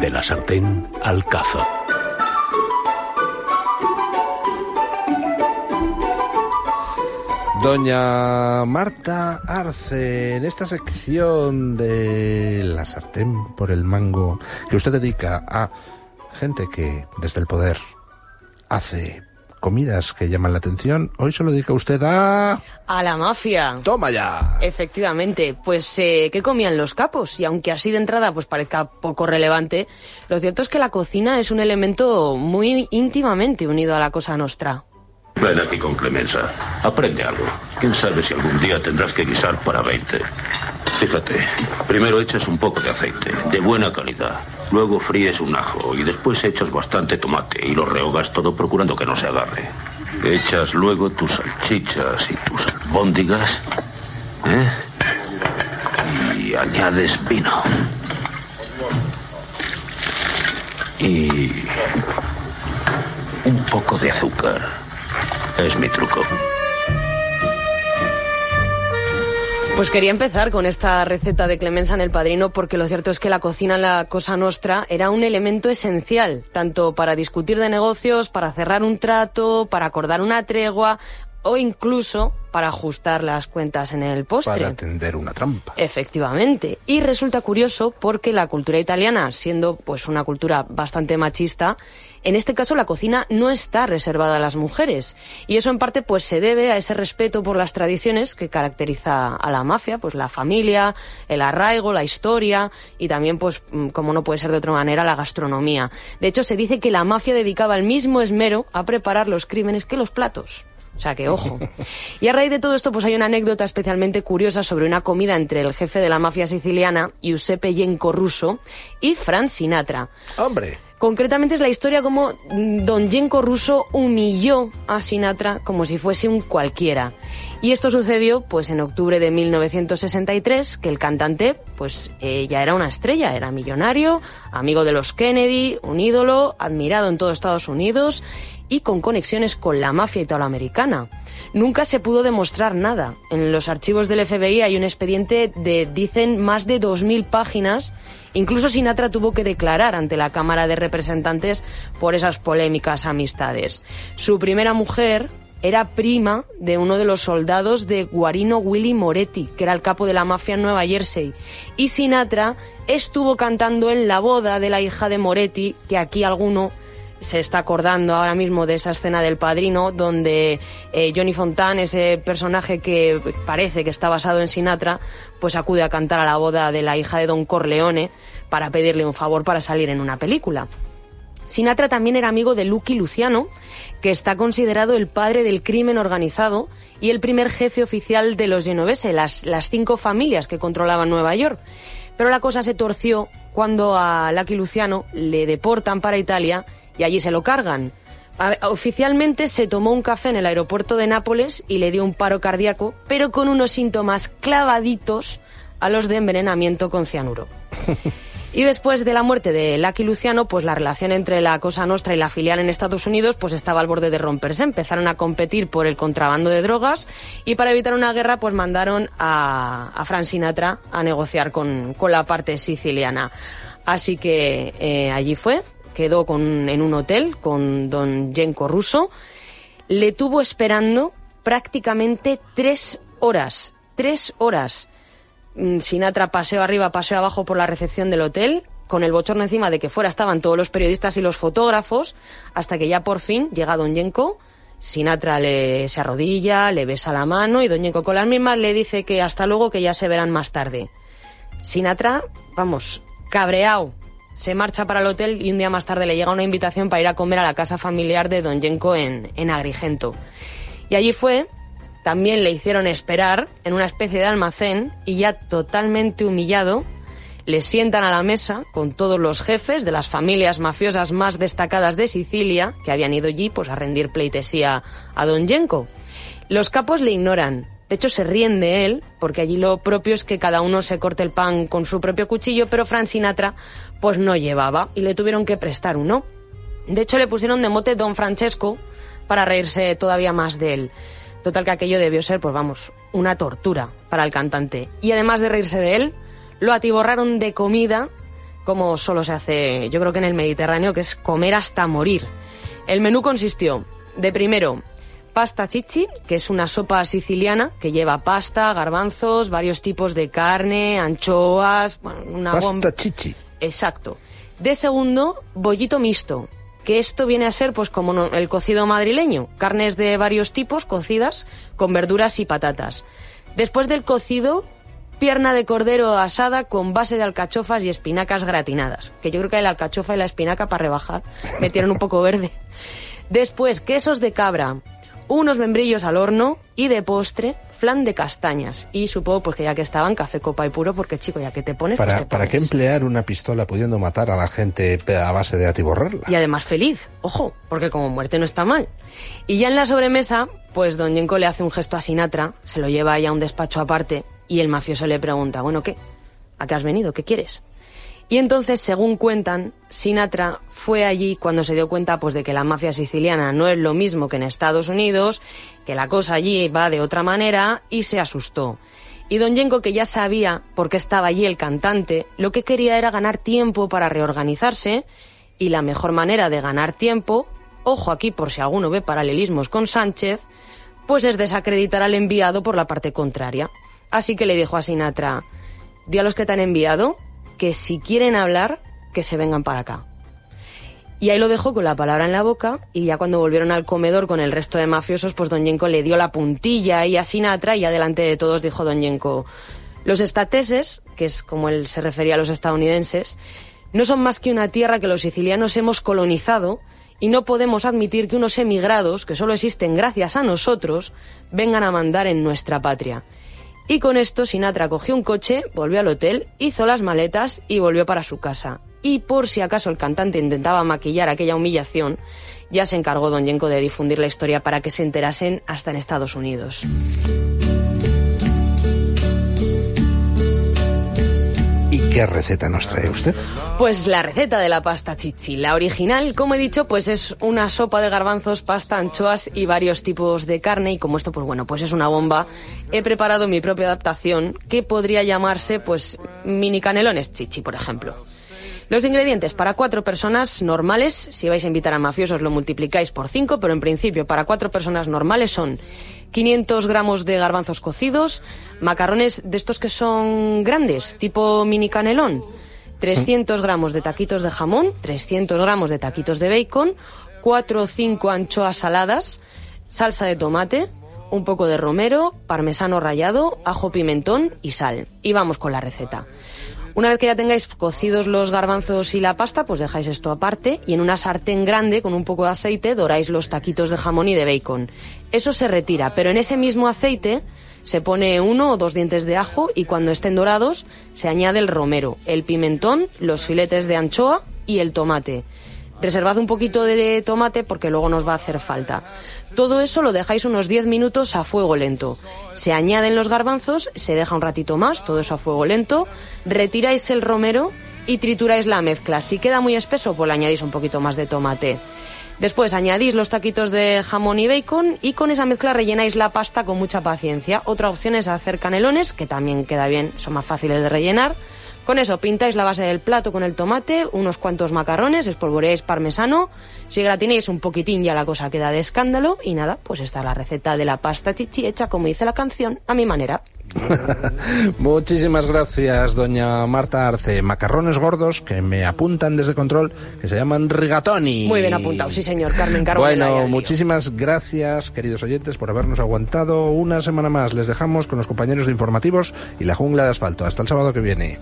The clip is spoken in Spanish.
De la sartén al cazo. Doña Marta Arce, en esta sección de la sartén por el mango que usted dedica a gente que desde el poder hace comidas que llaman la atención, hoy se lo dedica usted a... A la mafia. ¡Toma ya! Efectivamente, pues eh, ¿qué comían los capos? Y aunque así de entrada pues parezca poco relevante, lo cierto es que la cocina es un elemento muy íntimamente unido a la cosa nostra. Ven aquí con Clemenza. Aprende algo. Quién sabe si algún día tendrás que guisar para 20. Fíjate, primero echas un poco de aceite, de buena calidad. Luego fríes un ajo y después echas bastante tomate y lo rehogas todo procurando que no se agarre. Echas luego tus salchichas y tus albóndigas. ¿eh? Y añades vino. Y un poco de azúcar. Es mi truco. Pues quería empezar con esta receta de Clemenza en el Padrino porque lo cierto es que la cocina en la Cosa Nostra era un elemento esencial, tanto para discutir de negocios, para cerrar un trato, para acordar una tregua o incluso para ajustar las cuentas en el postre. Para atender una trampa. Efectivamente. Y resulta curioso porque la cultura italiana, siendo pues una cultura bastante machista, en este caso la cocina no está reservada a las mujeres. Y eso en parte pues se debe a ese respeto por las tradiciones que caracteriza a la mafia, pues la familia, el arraigo, la historia y también pues mm, como no puede ser de otra manera la gastronomía. De hecho se dice que la mafia dedicaba el mismo esmero a preparar los crímenes que los platos. O sea que ojo. Y a raíz de todo esto, pues hay una anécdota especialmente curiosa sobre una comida entre el jefe de la mafia siciliana, Giuseppe Genco Russo, y Frank Sinatra. ¡Hombre! Concretamente es la historia como don Genco Russo humilló a Sinatra como si fuese un cualquiera. Y esto sucedió pues en octubre de 1963, que el cantante pues eh, ya era una estrella, era millonario, amigo de los Kennedy, un ídolo, admirado en todo Estados Unidos y con conexiones con la mafia italoamericana. Nunca se pudo demostrar nada. En los archivos del FBI hay un expediente de, dicen, más de 2.000 páginas. Incluso Sinatra tuvo que declarar ante la Cámara de Representantes por esas polémicas amistades. Su primera mujer era prima de uno de los soldados de Guarino Willy Moretti, que era el capo de la mafia en Nueva Jersey. Y Sinatra estuvo cantando en la boda de la hija de Moretti, que aquí alguno se está acordando ahora mismo de esa escena del padrino donde eh, Johnny Fontane, ese personaje que parece que está basado en Sinatra, pues acude a cantar a la boda de la hija de Don Corleone para pedirle un favor para salir en una película. Sinatra también era amigo de Lucky Luciano, que está considerado el padre del crimen organizado y el primer jefe oficial de los Genovese, las, las cinco familias que controlaban Nueva York. Pero la cosa se torció cuando a Lucky Luciano le deportan para Italia y allí se lo cargan. Oficialmente se tomó un café en el aeropuerto de Nápoles y le dio un paro cardíaco, pero con unos síntomas clavaditos a los de envenenamiento con cianuro. Y después de la muerte de Lucky Luciano, pues la relación entre la Cosa Nostra y la filial en Estados Unidos pues estaba al borde de romperse. Empezaron a competir por el contrabando de drogas y para evitar una guerra pues mandaron a, a Frank Sinatra a negociar con, con la parte siciliana. Así que eh, allí fue, quedó con, en un hotel con don Genco Russo. Le tuvo esperando prácticamente tres horas. Tres horas. Mm, Sinatra paseo arriba, paseo abajo por la recepción del hotel, con el bochorno encima de que fuera estaban todos los periodistas y los fotógrafos, hasta que ya por fin llega Don Yenko. Sinatra le se arrodilla, le besa la mano y Don Yenko con las mismas le dice que hasta luego, que ya se verán más tarde. Sinatra, vamos, cabreado, se marcha para el hotel y un día más tarde le llega una invitación para ir a comer a la casa familiar de Don Yenko en, en Agrigento. Y allí fue también le hicieron esperar en una especie de almacén y ya totalmente humillado, le sientan a la mesa con todos los jefes de las familias mafiosas más destacadas de Sicilia, que habían ido allí pues, a rendir pleitesía a don Yenko. Los capos le ignoran, de hecho, se ríen de él, porque allí lo propio es que cada uno se corte el pan con su propio cuchillo, pero Frank Sinatra pues no llevaba y le tuvieron que prestar uno. De hecho, le pusieron de mote Don Francesco para reírse todavía más de él. Total que aquello debió ser, pues vamos, una tortura para el cantante. Y además de reírse de él, lo atiborraron de comida como solo se hace, yo creo que en el Mediterráneo, que es comer hasta morir. El menú consistió de primero pasta chichi, que es una sopa siciliana que lleva pasta, garbanzos, varios tipos de carne, anchoas, bueno, una Pasta bomba. chichi. Exacto. De segundo, bollito mixto, que esto viene a ser pues como el cocido madrileño, carnes de varios tipos cocidas con verduras y patatas. Después del cocido, pierna de cordero asada con base de alcachofas y espinacas gratinadas, que yo creo que la alcachofa y la espinaca para rebajar metieron un poco verde. Después, quesos de cabra, unos membrillos al horno y de postre, flan de castañas. Y supongo pues que ya que estaban, café copa y puro, porque chico, ya que te pones, pues ¿Para, ¿Para qué emplear una pistola pudiendo matar a la gente a base de atiborrarla? Y además feliz, ojo, porque como muerte no está mal. Y ya en la sobremesa, pues don Yenko le hace un gesto a Sinatra, se lo lleva ahí a un despacho aparte y el mafioso le pregunta, bueno, ¿qué? ¿A qué has venido? ¿Qué quieres? Y entonces, según cuentan, Sinatra fue allí cuando se dio cuenta pues de que la mafia siciliana no es lo mismo que en Estados Unidos, que la cosa allí va de otra manera y se asustó. Y don Yenko, que ya sabía por qué estaba allí el cantante, lo que quería era ganar tiempo para reorganizarse y la mejor manera de ganar tiempo, ojo aquí por si alguno ve paralelismos con Sánchez, pues es desacreditar al enviado por la parte contraria. Así que le dijo a Sinatra, di a los que te han enviado que si quieren hablar, que se vengan para acá. Y ahí lo dejó con la palabra en la boca y ya cuando volvieron al comedor con el resto de mafiosos, pues Don Yenko le dio la puntilla ahí a Sinatra y adelante de todos dijo Don Yenko, los estateses, que es como él se refería a los estadounidenses, no son más que una tierra que los sicilianos hemos colonizado y no podemos admitir que unos emigrados, que solo existen gracias a nosotros, vengan a mandar en nuestra patria. Y con esto Sinatra cogió un coche, volvió al hotel, hizo las maletas y volvió para su casa. Y por si acaso el cantante intentaba maquillar aquella humillación, ya se encargó Don Yenko de difundir la historia para que se enterasen hasta en Estados Unidos. Qué receta nos trae usted? Pues la receta de la pasta chichi. La original, como he dicho, pues es una sopa de garbanzos, pasta, anchoas y varios tipos de carne. Y como esto, pues bueno, pues es una bomba, he preparado mi propia adaptación que podría llamarse, pues, mini canelones chichi, por ejemplo. Los ingredientes para cuatro personas normales, si vais a invitar a mafiosos lo multiplicáis por cinco, pero en principio para cuatro personas normales son 500 gramos de garbanzos cocidos, macarrones de estos que son grandes, tipo mini canelón, 300 gramos de taquitos de jamón, 300 gramos de taquitos de bacon, 4 o 5 anchoas saladas, salsa de tomate, un poco de romero, parmesano rallado, ajo pimentón y sal. Y vamos con la receta. Una vez que ya tengáis cocidos los garbanzos y la pasta, pues dejáis esto aparte y en una sartén grande con un poco de aceite doráis los taquitos de jamón y de bacon. Eso se retira, pero en ese mismo aceite se pone uno o dos dientes de ajo y cuando estén dorados se añade el romero, el pimentón, los filetes de anchoa y el tomate. Reservad un poquito de tomate porque luego nos va a hacer falta. Todo eso lo dejáis unos 10 minutos a fuego lento. Se añaden los garbanzos, se deja un ratito más, todo eso a fuego lento. Retiráis el romero y trituráis la mezcla. Si queda muy espeso, pues le añadís un poquito más de tomate. Después añadís los taquitos de jamón y bacon y con esa mezcla rellenáis la pasta con mucha paciencia. Otra opción es hacer canelones, que también queda bien, son más fáciles de rellenar. Con eso pintáis la base del plato con el tomate, unos cuantos macarrones, espolvoreáis parmesano, si gratinéis un poquitín ya la cosa queda de escándalo y nada, pues está la receta de la pasta chichi hecha como dice la canción, a mi manera. Muchísimas gracias, doña Marta Arce. Macarrones gordos que me apuntan desde control, que se llaman rigatoni. Muy bien apuntado, sí señor, Carmen Bueno, muchísimas gracias, queridos oyentes, por habernos aguantado una semana más. Les dejamos con los compañeros de informativos y la jungla de asfalto. Hasta el sábado que viene.